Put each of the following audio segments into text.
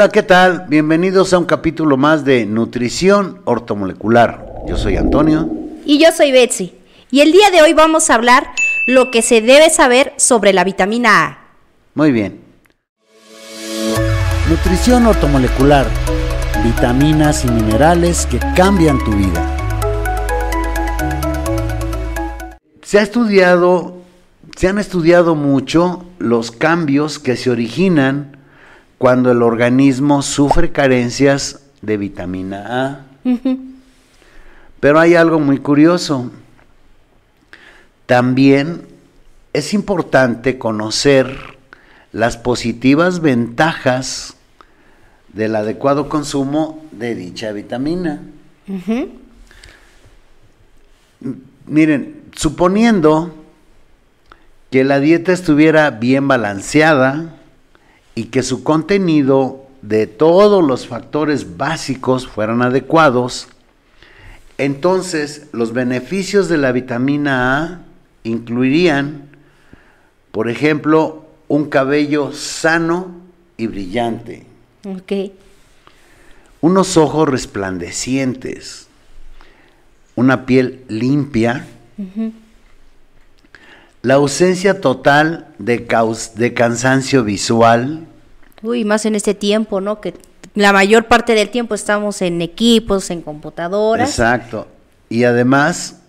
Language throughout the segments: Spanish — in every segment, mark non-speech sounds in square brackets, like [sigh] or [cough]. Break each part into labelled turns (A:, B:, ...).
A: Hola, ¿qué tal? Bienvenidos a un capítulo más de Nutrición Ortomolecular. Yo soy Antonio.
B: Y yo soy Betsy. Y el día de hoy vamos a hablar lo que se debe saber sobre la vitamina A.
A: Muy bien. Nutrición ortomolecular. Vitaminas y minerales que cambian tu vida. Se ha estudiado, se han estudiado mucho los cambios que se originan cuando el organismo sufre carencias de vitamina A. Pero hay algo muy curioso. También es importante conocer las positivas ventajas del adecuado consumo de dicha vitamina. Miren, suponiendo que la dieta estuviera bien balanceada y que su contenido de todos los factores básicos fueran adecuados, entonces los beneficios de la vitamina A incluirían, por ejemplo, un cabello sano y brillante. Unos ojos resplandecientes, una piel limpia, la ausencia total de, de cansancio visual.
B: Uy, más en este tiempo, ¿no? Que la mayor parte del tiempo estamos en equipos, en computadoras.
A: Exacto. Y además,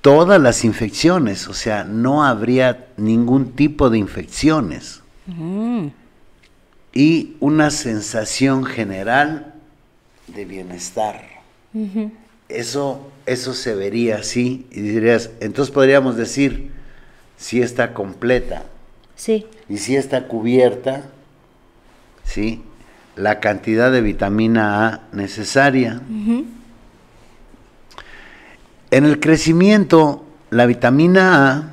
A: todas las infecciones, o sea, no habría ningún tipo de infecciones. Mm. Y una sensación general de bienestar. Eso eso se vería así y dirías, entonces podríamos decir, si está completa.
B: Sí.
A: Y si está cubierta, ¿sí? La cantidad de vitamina A necesaria. En el crecimiento, la vitamina A,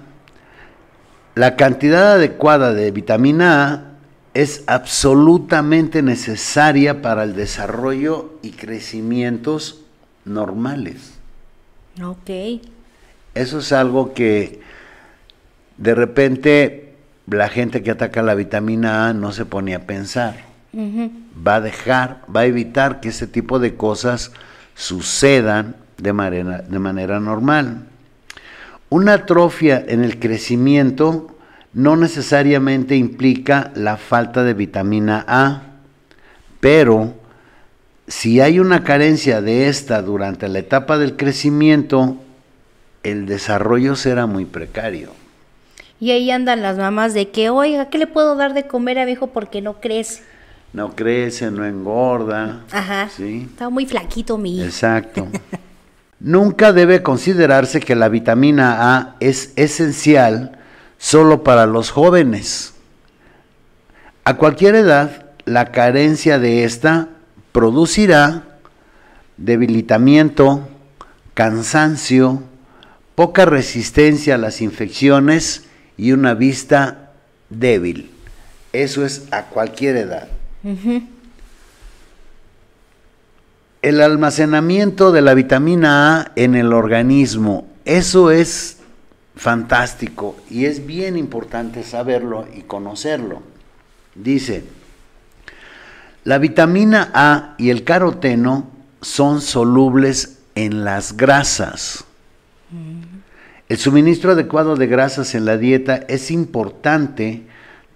A: la cantidad adecuada de vitamina A es absolutamente necesaria para el desarrollo y crecimientos normales.
B: Ok.
A: Eso es algo que de repente la gente que ataca la vitamina A no se pone a pensar. Va a dejar, va a evitar que ese tipo de cosas sucedan de manera, de manera normal. Una atrofia en el crecimiento no necesariamente implica la falta de vitamina A, pero si hay una carencia de esta durante la etapa del crecimiento, el desarrollo será muy precario.
B: Y ahí andan las mamás de que, oiga, ¿qué le puedo dar de comer a mi hijo porque no crece?
A: No crece, no engorda.
B: Ajá. ¿sí? Está muy flaquito mi hijo.
A: Exacto. [laughs] Nunca debe considerarse que la vitamina A es esencial solo para los jóvenes. A cualquier edad, la carencia de esta producirá debilitamiento, cansancio, poca resistencia a las infecciones y una vista débil. Eso es a cualquier edad. El almacenamiento de la vitamina A en el organismo, eso es fantástico y es bien importante saberlo y conocerlo. Dice, la vitamina A y el caroteno son solubles en las grasas. El suministro adecuado de grasas en la dieta es importante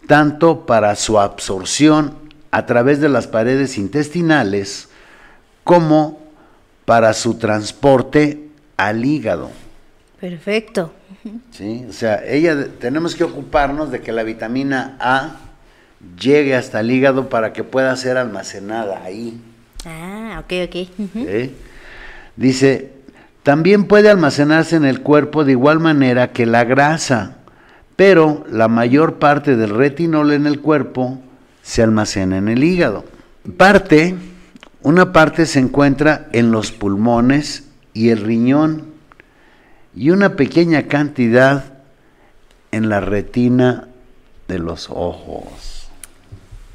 A: tanto para su absorción a través de las paredes intestinales como para su transporte al hígado.
B: Perfecto.
A: Sí, o sea, ella tenemos que ocuparnos de que la vitamina A llegue hasta el hígado para que pueda ser almacenada ahí.
B: Ah, ok, ok.
A: Dice, también puede almacenarse en el cuerpo de igual manera que la grasa, pero la mayor parte del retinol en el cuerpo se almacena en el hígado. Parte, una parte se encuentra en los pulmones y el riñón y una pequeña cantidad en la retina de los ojos.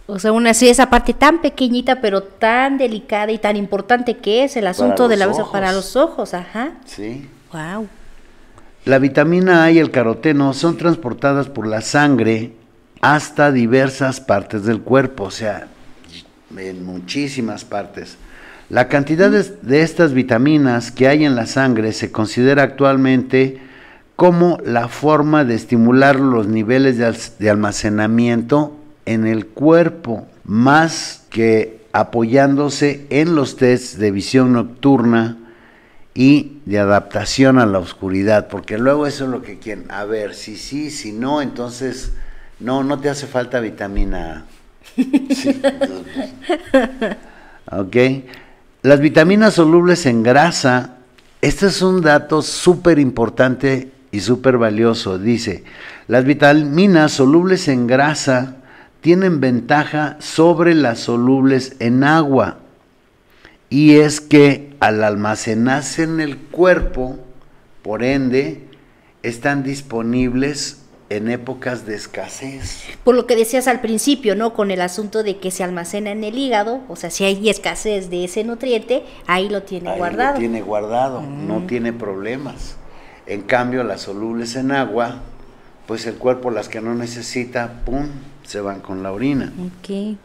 B: O sea, una así esa parte tan pequeñita pero tan delicada y tan importante que es el asunto de la ojos. para los ojos, ajá.
A: Sí.
B: Wow.
A: La vitamina A y el caroteno son transportadas por la sangre hasta diversas partes del cuerpo, o sea, en muchísimas partes. La cantidad de, estas vitaminas que hay en la sangre se considera actualmente como la forma de estimular los niveles de, almacenamiento en el cuerpo, más que apoyándose en los tests de visión nocturna y de adaptación a la oscuridad, porque luego eso es lo que quieren. A ver, si sí, si no, entonces no, no te hace falta vitamina A. Sí. [laughs] ok. Las vitaminas solubles en grasa, este es un dato súper importante y súper valioso. Dice, las vitaminas solubles en grasa tienen ventaja sobre las solubles en agua. Y es que al almacenarse en el cuerpo, por ende, están disponibles en épocas de escasez.
B: Por lo que decías al principio, ¿no? Con el asunto de que se almacena en el hígado, o sea, si hay escasez de ese nutriente, ahí lo tiene ahí guardado.
A: Lo tiene guardado, no mm. tiene problemas. En cambio, las solubles en agua, pues el cuerpo las que no necesita, pum, se van con la orina.
B: Okay.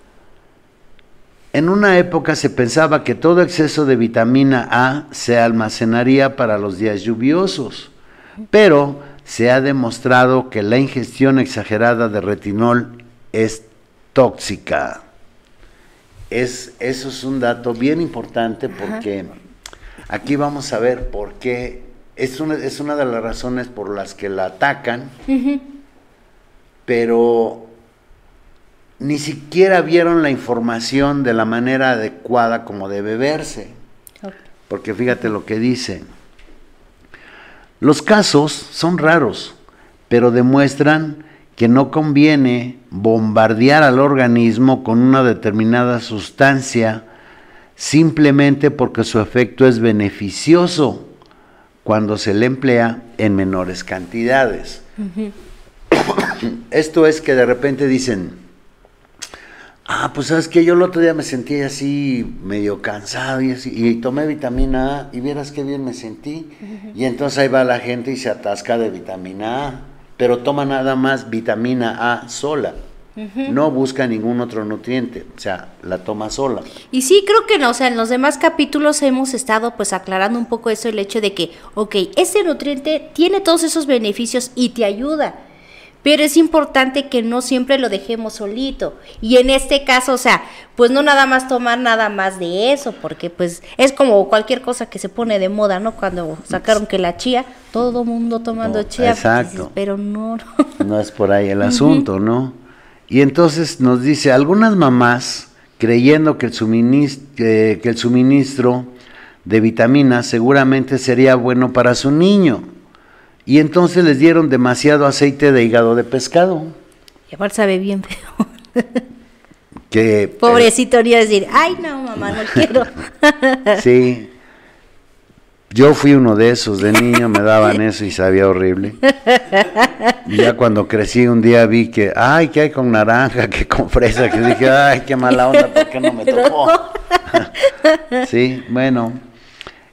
A: En una época se pensaba que todo exceso de vitamina A se almacenaría para los días lluviosos, pero se ha demostrado que la ingestión exagerada de retinol es tóxica. Es, eso es un dato bien importante porque aquí vamos a ver por qué. Es una, es una de las razones por las que la atacan, pero ni siquiera vieron la información de la manera adecuada como debe verse. Porque fíjate lo que dice. Los casos son raros, pero demuestran que no conviene bombardear al organismo con una determinada sustancia simplemente porque su efecto es beneficioso cuando se le emplea en menores cantidades. Esto es que de repente dicen, Ah, pues sabes que yo el otro día me sentí así medio cansado y, así, y tomé vitamina A y vieras qué bien me sentí. Y entonces ahí va la gente y se atasca de vitamina A, pero toma nada más vitamina A sola. No busca ningún otro nutriente, o sea, la toma sola.
B: Y sí, creo que no, o sea, en los demás capítulos hemos estado pues aclarando un poco eso, el hecho de que, ok, este nutriente tiene todos esos beneficios y te ayuda, pero es importante que no siempre lo dejemos solito. Y en este caso, o sea, pues no nada más tomar nada más de eso, porque pues es como cualquier cosa que se pone de moda, ¿no? Cuando sacaron que la chía, todo mundo tomando chía.
A: Pues, exacto.
B: pero no,
A: no. es por ahí el asunto, ¿no? Y entonces nos dice, algunas mamás, creyendo que el suministro, que el suministro de vitaminas seguramente sería bueno para su niño y entonces les dieron demasiado aceite de hígado de pescado.
B: Y igual sabe bien feo.
A: que,
B: Pobrecito, ni a decir, ay no, mamá, no quiero. [laughs]
A: sí. Yo fui uno de esos, de niño me daban [laughs] eso y sabía horrible. Y ya cuando crecí un día vi que, ay, que hay con naranja, que con fresa, que dije, ay, qué mala onda, ¿por qué no me tocó? [laughs] sí, bueno.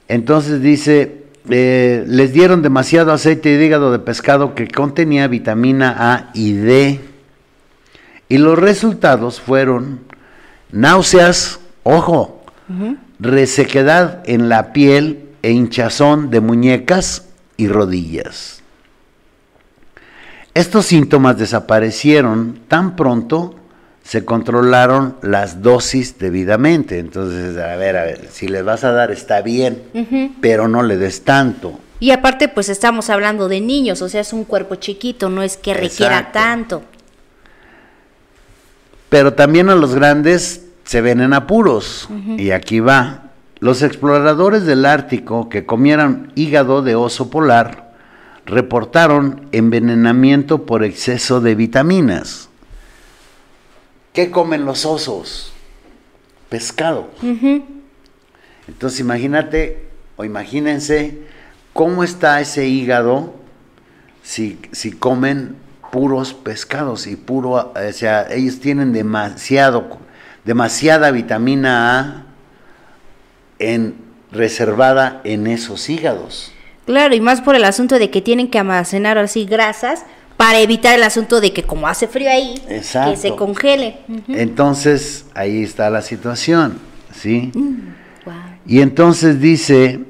A: Entonces dice, eh, les dieron demasiado aceite y hígado de pescado que contenía vitamina A y D. Y los resultados fueron náuseas, ojo, resequedad en la piel e hinchazón de muñecas y rodillas. Estos síntomas desaparecieron tan pronto se controlaron las dosis debidamente. Entonces, a ver, a ver, si les vas a dar está bien, pero no le des tanto.
B: Y aparte, pues estamos hablando de niños, o sea, es un cuerpo chiquito, no es que requiera tanto.
A: Pero también a los grandes se ven en apuros. Y aquí va. Los exploradores del Ártico que comieran hígado de oso polar reportaron envenenamiento por exceso de vitaminas. ¿Qué comen los osos? Pescado. Entonces imagínate o imagínense cómo está ese hígado si, si comen puros pescados y puro, o sea, ellos tienen demasiado, demasiada vitamina A en, reservada en esos hígados.
B: Claro, y más por el asunto de que tienen que almacenar así grasas para evitar el asunto de que como hace frío ahí, que se congele.
A: Entonces, ahí está la situación, ¿sí? Mm, y entonces dice,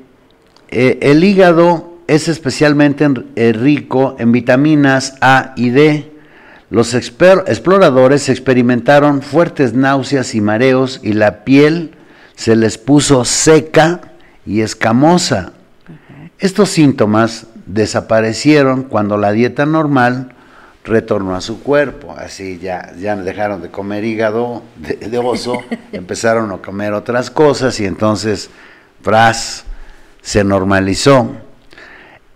A: eh, el hígado es especialmente eh, rico en vitaminas A y D. Los exploradores experimentaron fuertes náuseas y mareos y la piel se les puso seca y escamosa. Estos síntomas desaparecieron cuando la dieta normal retornó a su cuerpo. Así ya, ya dejaron de comer hígado de, oso, [laughs] empezaron a comer otras cosas y entonces, fras, se normalizó.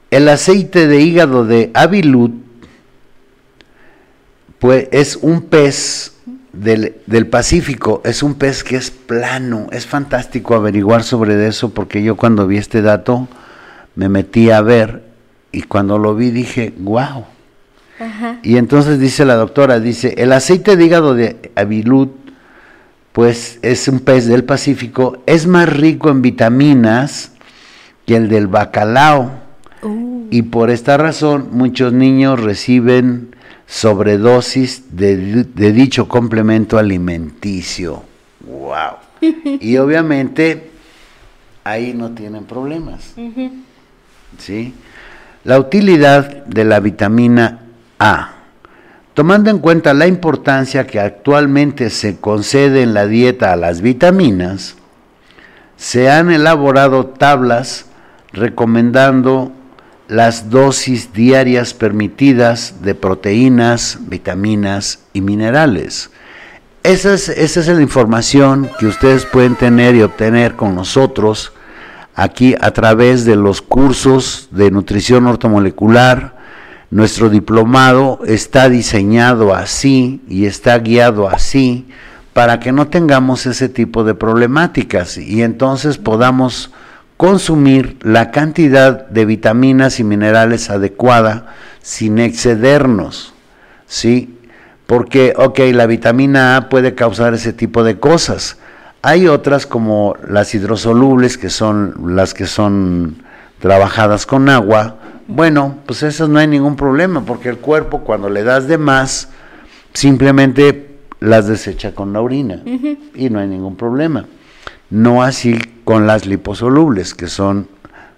A: El aceite de hígado de Avilut pues, es un pez del, del, Pacífico, es un pez que es plano, es fantástico averiguar sobre eso porque yo cuando vi este dato me metí a ver y cuando lo vi dije, wow. Y entonces dice la doctora, dice, el aceite de hígado de Avilut, pues es un pez del Pacífico, es más rico en vitaminas que el del bacalao. Uh. Y por esta razón muchos niños reciben sobredosis de, dicho complemento alimenticio. ¡Wow! [laughs] y obviamente ahí no tienen problemas. ¿Sí? La utilidad de la vitamina A. Tomando en cuenta la importancia que actualmente se concede en la dieta a las vitaminas, se han elaborado tablas recomendando las dosis diarias permitidas de proteínas, vitaminas y minerales. Esa es, esa es la información que ustedes pueden tener y obtener con nosotros aquí a través de los cursos de nutrición ortomolecular. Nuestro diplomado está diseñado así y está guiado así para que no tengamos ese tipo de problemáticas y entonces podamos consumir la cantidad de vitaminas y minerales adecuada sin excedernos, ¿sí? Porque, ok, la vitamina A puede causar ese tipo de cosas. Hay otras como las hidrosolubles, que son las que son trabajadas con agua. Bueno, pues esas no hay ningún problema, porque el cuerpo cuando le das de más, simplemente las desecha con la orina y no hay ningún problema. No así con las liposolubles, que son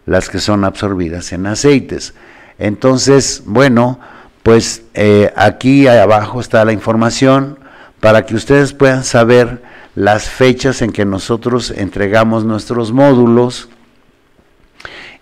A: las que son absorbidas en aceites. Entonces, bueno, pues eh, aquí abajo está la información para que ustedes puedan saber las fechas en que nosotros entregamos nuestros módulos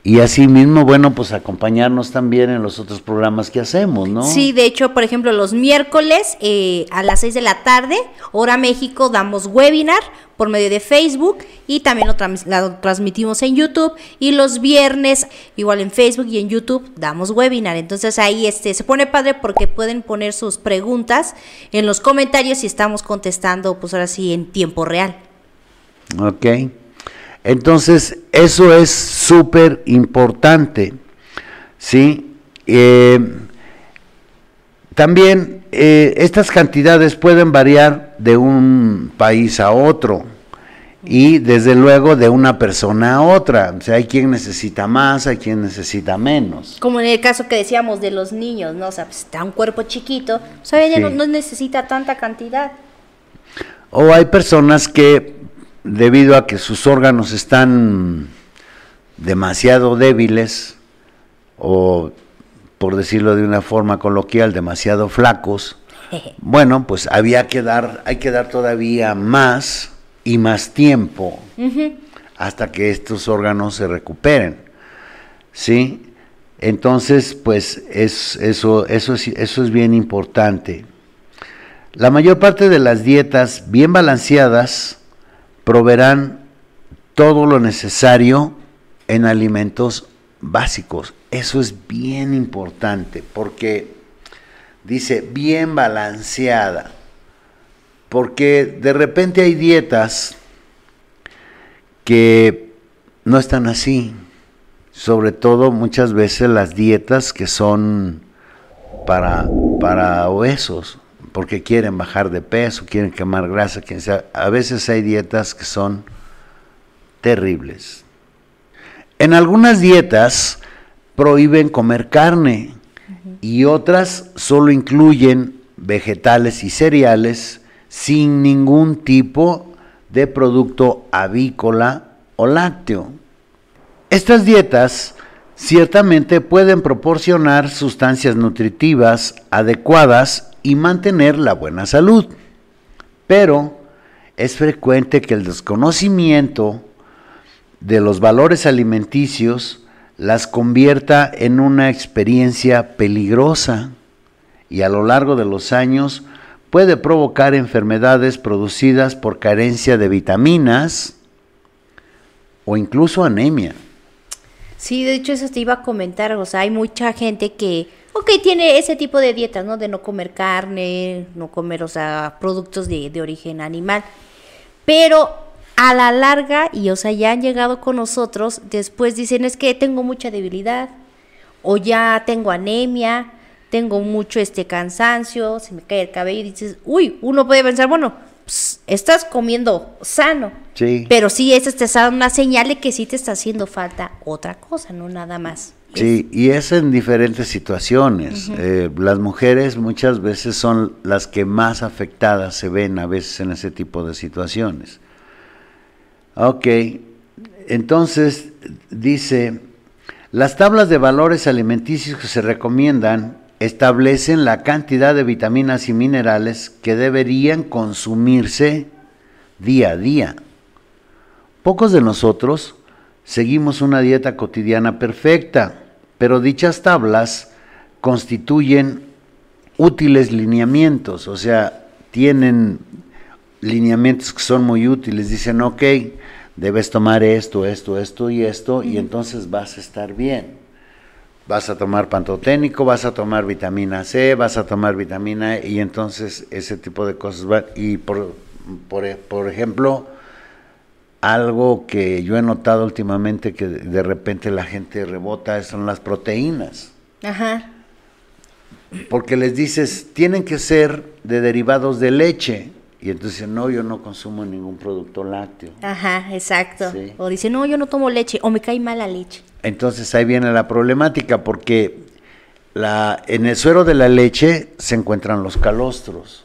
A: y asimismo, bueno, pues acompañarnos también en los otros programas que hacemos, ¿no?
B: Sí, de hecho, por ejemplo, los miércoles eh, a las 6 de la tarde, hora México, damos webinar por medio de Facebook y también lo, transmitimos en YouTube y los viernes igual en Facebook y en YouTube damos webinar. Entonces ahí este se pone padre porque pueden poner sus preguntas en los comentarios y estamos contestando pues ahora sí en tiempo real.
A: Ok. Entonces, eso es súper importante, ¿sí? Eh, también eh, estas cantidades pueden variar de un país a otro y desde luego de una persona a otra. O sea, hay quien necesita más, hay quien necesita menos.
B: Como en el caso que decíamos de los niños, ¿no? O sea, pues, está un cuerpo chiquito, o sea, ella no necesita tanta cantidad.
A: O hay personas que debido a que sus órganos están demasiado débiles o por decirlo de una forma coloquial, demasiado flacos, [laughs] bueno, pues había que dar, hay que dar todavía más y más tiempo hasta que estos órganos se recuperen. ¿Sí? Entonces, pues es, eso, eso, es, eso es bien importante. La mayor parte de las dietas bien balanceadas proveerán todo lo necesario en alimentos básicos. Eso es bien importante porque dice bien balanceada. Porque de repente hay dietas que no están así. Sobre todo muchas veces las dietas que son para, para obesos porque quieren bajar de peso, quieren quemar grasa, quien sea. A veces hay dietas que son terribles. En algunas dietas prohíben comer carne y otras solo incluyen vegetales y cereales sin ningún tipo de producto avícola o lácteo. Estas dietas ciertamente pueden proporcionar sustancias nutritivas adecuadas y mantener la buena salud, pero es frecuente que el desconocimiento de los valores alimenticios las convierta en una experiencia peligrosa y a lo largo de los años puede provocar enfermedades producidas por carencia de vitaminas o incluso anemia.
B: Sí, de hecho eso te iba a comentar, o sea, hay mucha gente que, ok, tiene ese tipo de dietas, ¿no? De no comer carne, no comer, o sea, productos de, de origen animal, pero a la larga, y o sea, ya han llegado con nosotros, después dicen, es que tengo mucha debilidad, o ya tengo anemia, tengo mucho este cansancio, se me cae el cabello y dices, uy, uno puede pensar, bueno, pues, estás comiendo sano.
A: Sí.
B: Pero sí, eso te está dando una señal de que sí te está haciendo falta otra cosa, no nada más.
A: Sí, y es en diferentes situaciones. Eh, las mujeres muchas veces son las que más afectadas se ven a veces en ese tipo de situaciones. Ok, entonces dice, las tablas de valores alimenticios que se recomiendan establecen la cantidad de vitaminas y minerales que deberían consumirse día a día. Pocos de nosotros seguimos una dieta cotidiana perfecta, pero dichas tablas constituyen útiles lineamientos, o sea, tienen lineamientos que son muy útiles. Dicen, ok, debes tomar esto, esto, esto y esto, y entonces vas a estar bien vas a tomar pantoténico, vas a tomar vitamina C, vas a tomar vitamina E, y entonces ese tipo de cosas. Y por, por, ejemplo, algo que yo he notado últimamente que de repente la gente rebota son las proteínas.
B: Ajá.
A: Porque les dices, tienen que ser de derivados de leche. Y entonces no, yo no consumo ningún producto lácteo.
B: Ajá, exacto. O dice, no, yo no tomo leche, o me cae mal la leche.
A: Entonces ahí viene la problemática porque la, en el suero de la leche se encuentran los calostros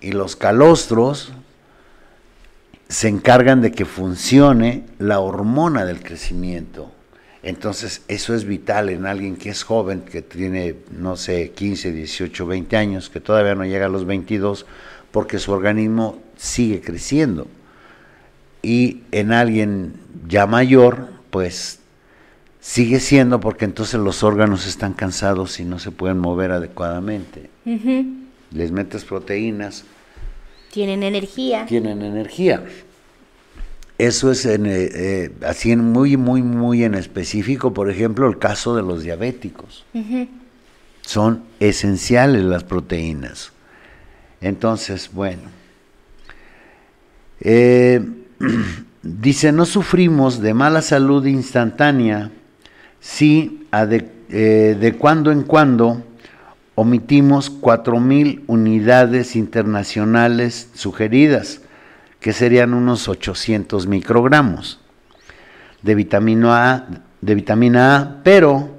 A: y los calostros se encargan de que funcione la hormona del crecimiento. Entonces eso es vital en alguien que es joven, que tiene, no sé, 15, 18, 20 años, que todavía no llega a los 22, porque su organismo sigue creciendo. Y en alguien ya mayor, pues sigue siendo porque entonces los órganos están cansados y no se pueden mover adecuadamente. Les metes proteínas.
B: Tienen energía.
A: Tienen energía. Eso es en, eh, eh, así en muy, muy, muy en específico, por ejemplo, el caso de los diabéticos. Son esenciales las proteínas. Entonces, bueno. Eh, [clears throat] dice, no sufrimos de mala salud instantánea si de, cuando en cuando omitimos 4.000 unidades internacionales sugeridas, que serían unos 800 microgramos de vitamina A, de vitamina A, pero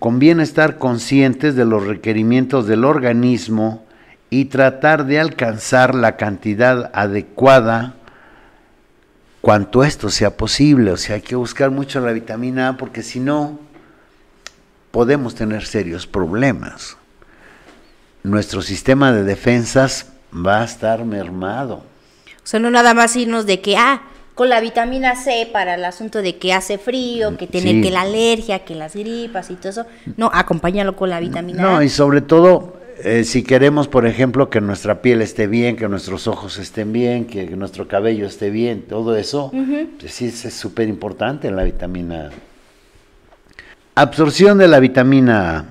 A: conviene estar conscientes de los requerimientos del organismo y tratar de alcanzar la cantidad adecuada cuanto esto sea posible. O sea, hay que buscar mucho la vitamina A porque si no, podemos tener serios problemas. Nuestro sistema de defensas va a estar mermado.
B: O sea, no nada más irnos de que, ah, con la vitamina C para el asunto de que hace frío, que tiene que la alergia, que las gripas y todo eso. No, acompáñalo con la vitamina
A: A. No, y sobre todo, eh, si queremos, por ejemplo, que nuestra piel esté bien, que nuestros ojos estén bien, que, nuestro cabello esté bien, todo eso, pues sí es súper importante la vitamina A. Absorción de la vitamina A.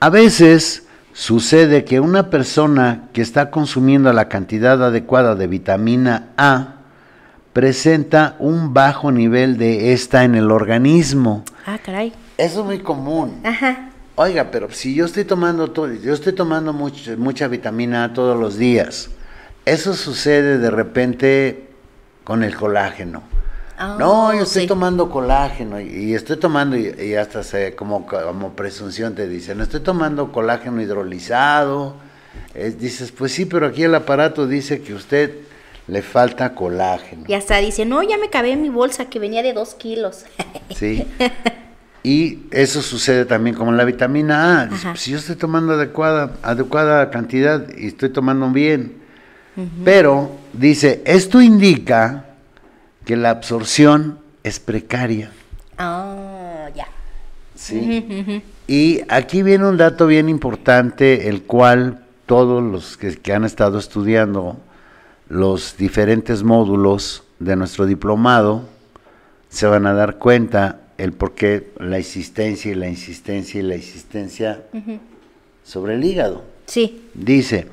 A: A veces sucede que una persona que está consumiendo la cantidad adecuada de vitamina A presenta un bajo nivel de esta en el organismo.
B: Ah, caray.
A: Eso es muy común.
B: Ajá.
A: Oiga, pero si yo estoy tomando todo, yo estoy tomando mucha vitamina A todos los días. Eso sucede de repente con el colágeno.
B: Ah,
A: no, yo estoy
B: sí.
A: tomando colágeno y, y estoy tomando, y, y hasta se, como, como presunción te dicen, estoy tomando colágeno hidrolizado. Es- dices, pues sí, pero aquí el aparato dice que usted le falta colágeno.
B: Y hasta dice, no, ya me cabé en mi bolsa que venía de dos kilos. [laughs]
A: ¿sí? Y eso sucede también como la vitamina A. Dice, pues, si yo estoy tomando adecuada, adecuada cantidad y estoy tomando bien. Pero dice, esto indica que la absorción es precaria.
B: Ah, ya.
A: ¿sí? Y aquí viene un dato bien importante, el cual todos los que, que han estado estudiando los diferentes módulos de nuestro diplomado se van a dar cuenta el por qué la insistencia y la insistencia y la insistencia sobre el hígado.
B: Sí.
A: Dice,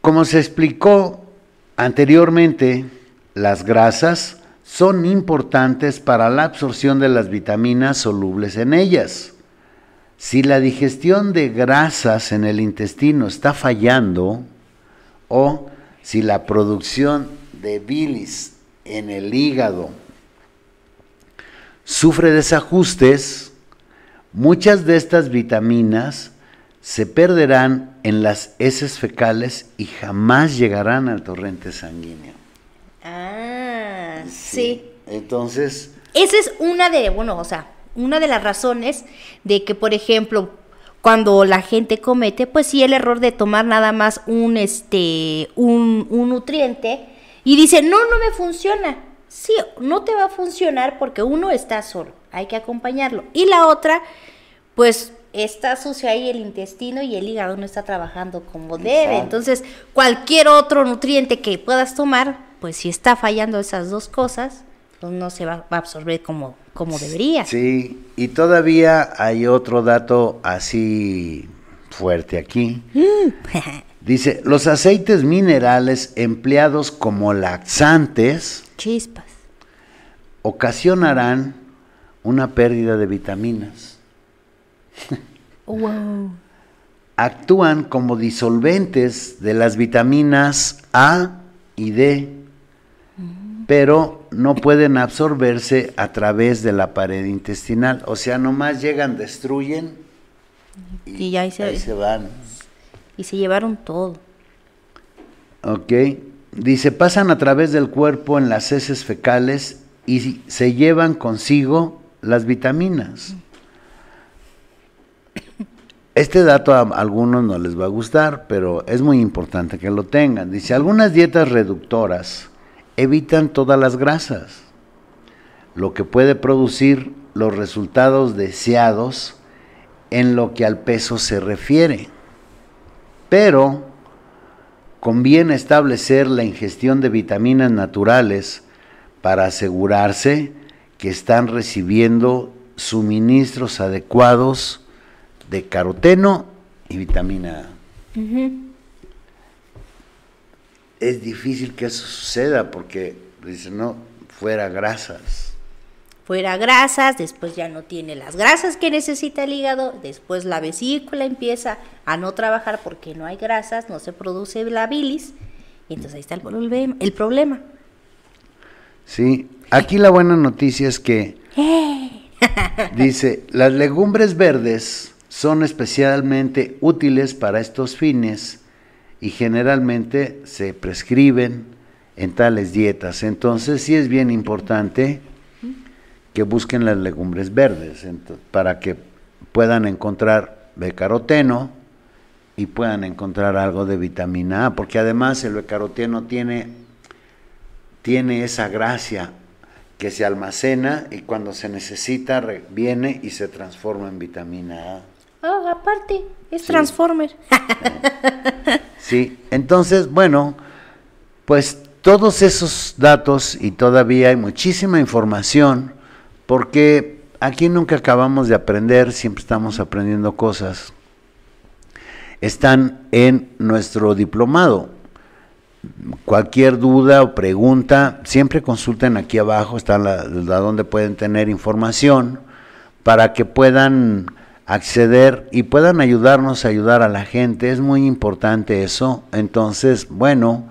A: como se explicó anteriormente, las grasas son importantes para la absorción de las vitaminas solubles en ellas. Si la digestión de grasas en el intestino está fallando o si la producción de bilis en el hígado sufre desajustes, muchas de estas vitaminas se perderán en las heces fecales y jamás llegarán al torrente sanguíneo.
B: Ah, sí.
A: Entonces,
B: Esa es una de, bueno, o sea, una de las razones de que, por ejemplo, cuando la gente comete, pues sí, el error de tomar nada más un, este, un, un nutriente y dice, no, no me funciona. Sí, no te va a funcionar porque uno está solo, hay que acompañarlo. Y la otra, pues está sucio ahí el intestino y el hígado no está trabajando como debe. Entonces, cualquier otro nutriente que puedas tomar, pues si está fallando esas dos cosas, pues no se va, va a absorber como, como debería.
A: sí, y todavía hay otro dato así fuerte aquí. [laughs] Dice, los aceites minerales empleados como laxantes
B: Chispas.
A: ocasionarán una pérdida de vitaminas. [laughs]
B: Wow.
A: Actúan como disolventes de las vitaminas A y D, pero no pueden absorberse a través de la pared intestinal. O sea, nomás llegan, destruyen
B: Y ahí se-
A: ahí se van.
B: Y se llevaron todo.
A: Ok. Dice, pasan a través del cuerpo en las heces fecales y se llevan consigo las vitaminas. Este dato a algunos no les va a gustar, pero es muy importante que lo tengan. Dice, algunas dietas reductoras evitan todas las grasas, lo que puede producir los resultados deseados en lo que al peso se refiere. Pero conviene establecer la ingestión de vitaminas naturales para asegurarse que están recibiendo suministros adecuados de caroteno y vitamina A. Es difícil que eso suceda porque dicen, no, fuera grasas.
B: Fuera grasas, después ya no tiene las grasas que necesita el hígado, después la vesícula empieza a no trabajar porque no hay grasas, no se produce la bilis, y entonces ahí está el problema. El problema.
A: Sí, aquí la buena noticia es que [laughs] dice, las legumbres verdes son especialmente útiles para estos fines y generalmente se prescriben en tales dietas. Entonces sí es bien importante que busquen las legumbres verdes para que puedan encontrar becaroteno y puedan encontrar algo de vitamina A, porque además el becaroteno tiene tiene esa gracia que se almacena y cuando se necesita viene y se transforma en vitamina A.
B: Ah, aparte, es
A: Sí.
B: Transformer. [laughs]
A: Sí, entonces, bueno, pues todos esos datos y todavía hay muchísima información porque aquí nunca acabamos de aprender, siempre estamos aprendiendo cosas. Están en nuestro diplomado. Cualquier duda o pregunta, siempre consulten aquí abajo, está la, la donde pueden tener información para que puedan acceder y puedan ayudarnos a ayudar a la gente. Es muy importante eso. Entonces, bueno,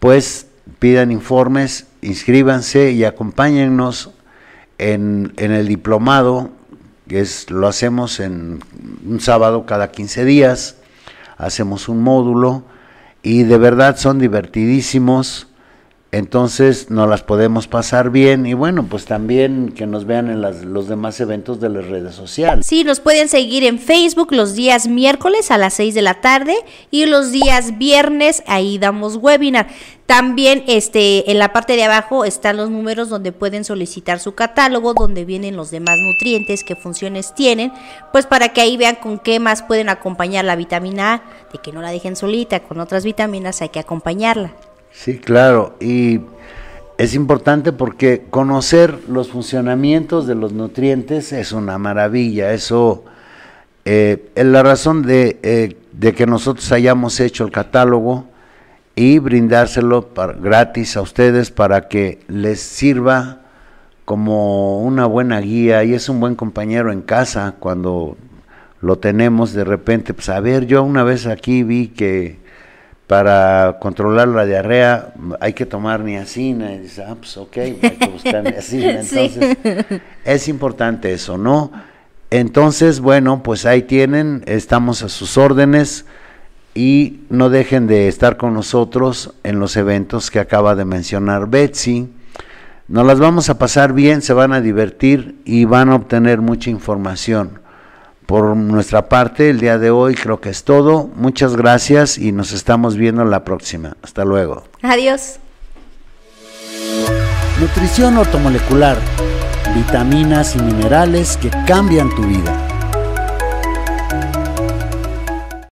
A: pues pidan informes, inscríbanse y acompáñennos en, en el diplomado, que es, lo hacemos en un sábado cada 15 días, hacemos un módulo y de verdad son divertidísimos entonces nos las podemos pasar bien y bueno, pues también que nos vean en las, los demás eventos de las redes sociales.
B: Sí, nos pueden seguir en Facebook los días miércoles a las 6 de la tarde y los días viernes ahí damos webinar. También este, en la parte de abajo están los números donde pueden solicitar su catálogo, donde vienen los demás nutrientes, qué funciones tienen, pues para que ahí vean con qué más pueden acompañar la vitamina A, de que no la dejen solita, con otras vitaminas hay que acompañarla.
A: Sí, claro, y es importante porque conocer los funcionamientos de los nutrientes es una maravilla, eso eh, es la razón de, eh, de, que nosotros hayamos hecho el catálogo y brindárselo gratis a ustedes para que les sirva como una buena guía. Y es un buen compañero en casa cuando lo tenemos de repente, pues a ver, yo una vez aquí vi que para controlar la diarrea hay que tomar niacina. Y dice, ah, pues ok, hay que buscar [laughs] niacina. Entonces, es importante eso, ¿no? Entonces, bueno, pues ahí tienen, estamos a sus órdenes y no dejen de estar con nosotros en los eventos que acaba de mencionar Betsy. Nos las vamos a pasar bien, se van a divertir y van a obtener mucha información. Por nuestra parte, el día de hoy creo que es todo. Muchas gracias y nos estamos viendo la próxima. Hasta luego.
B: Adiós.
C: Nutrición ortomolecular. Vitaminas y minerales que cambian tu vida.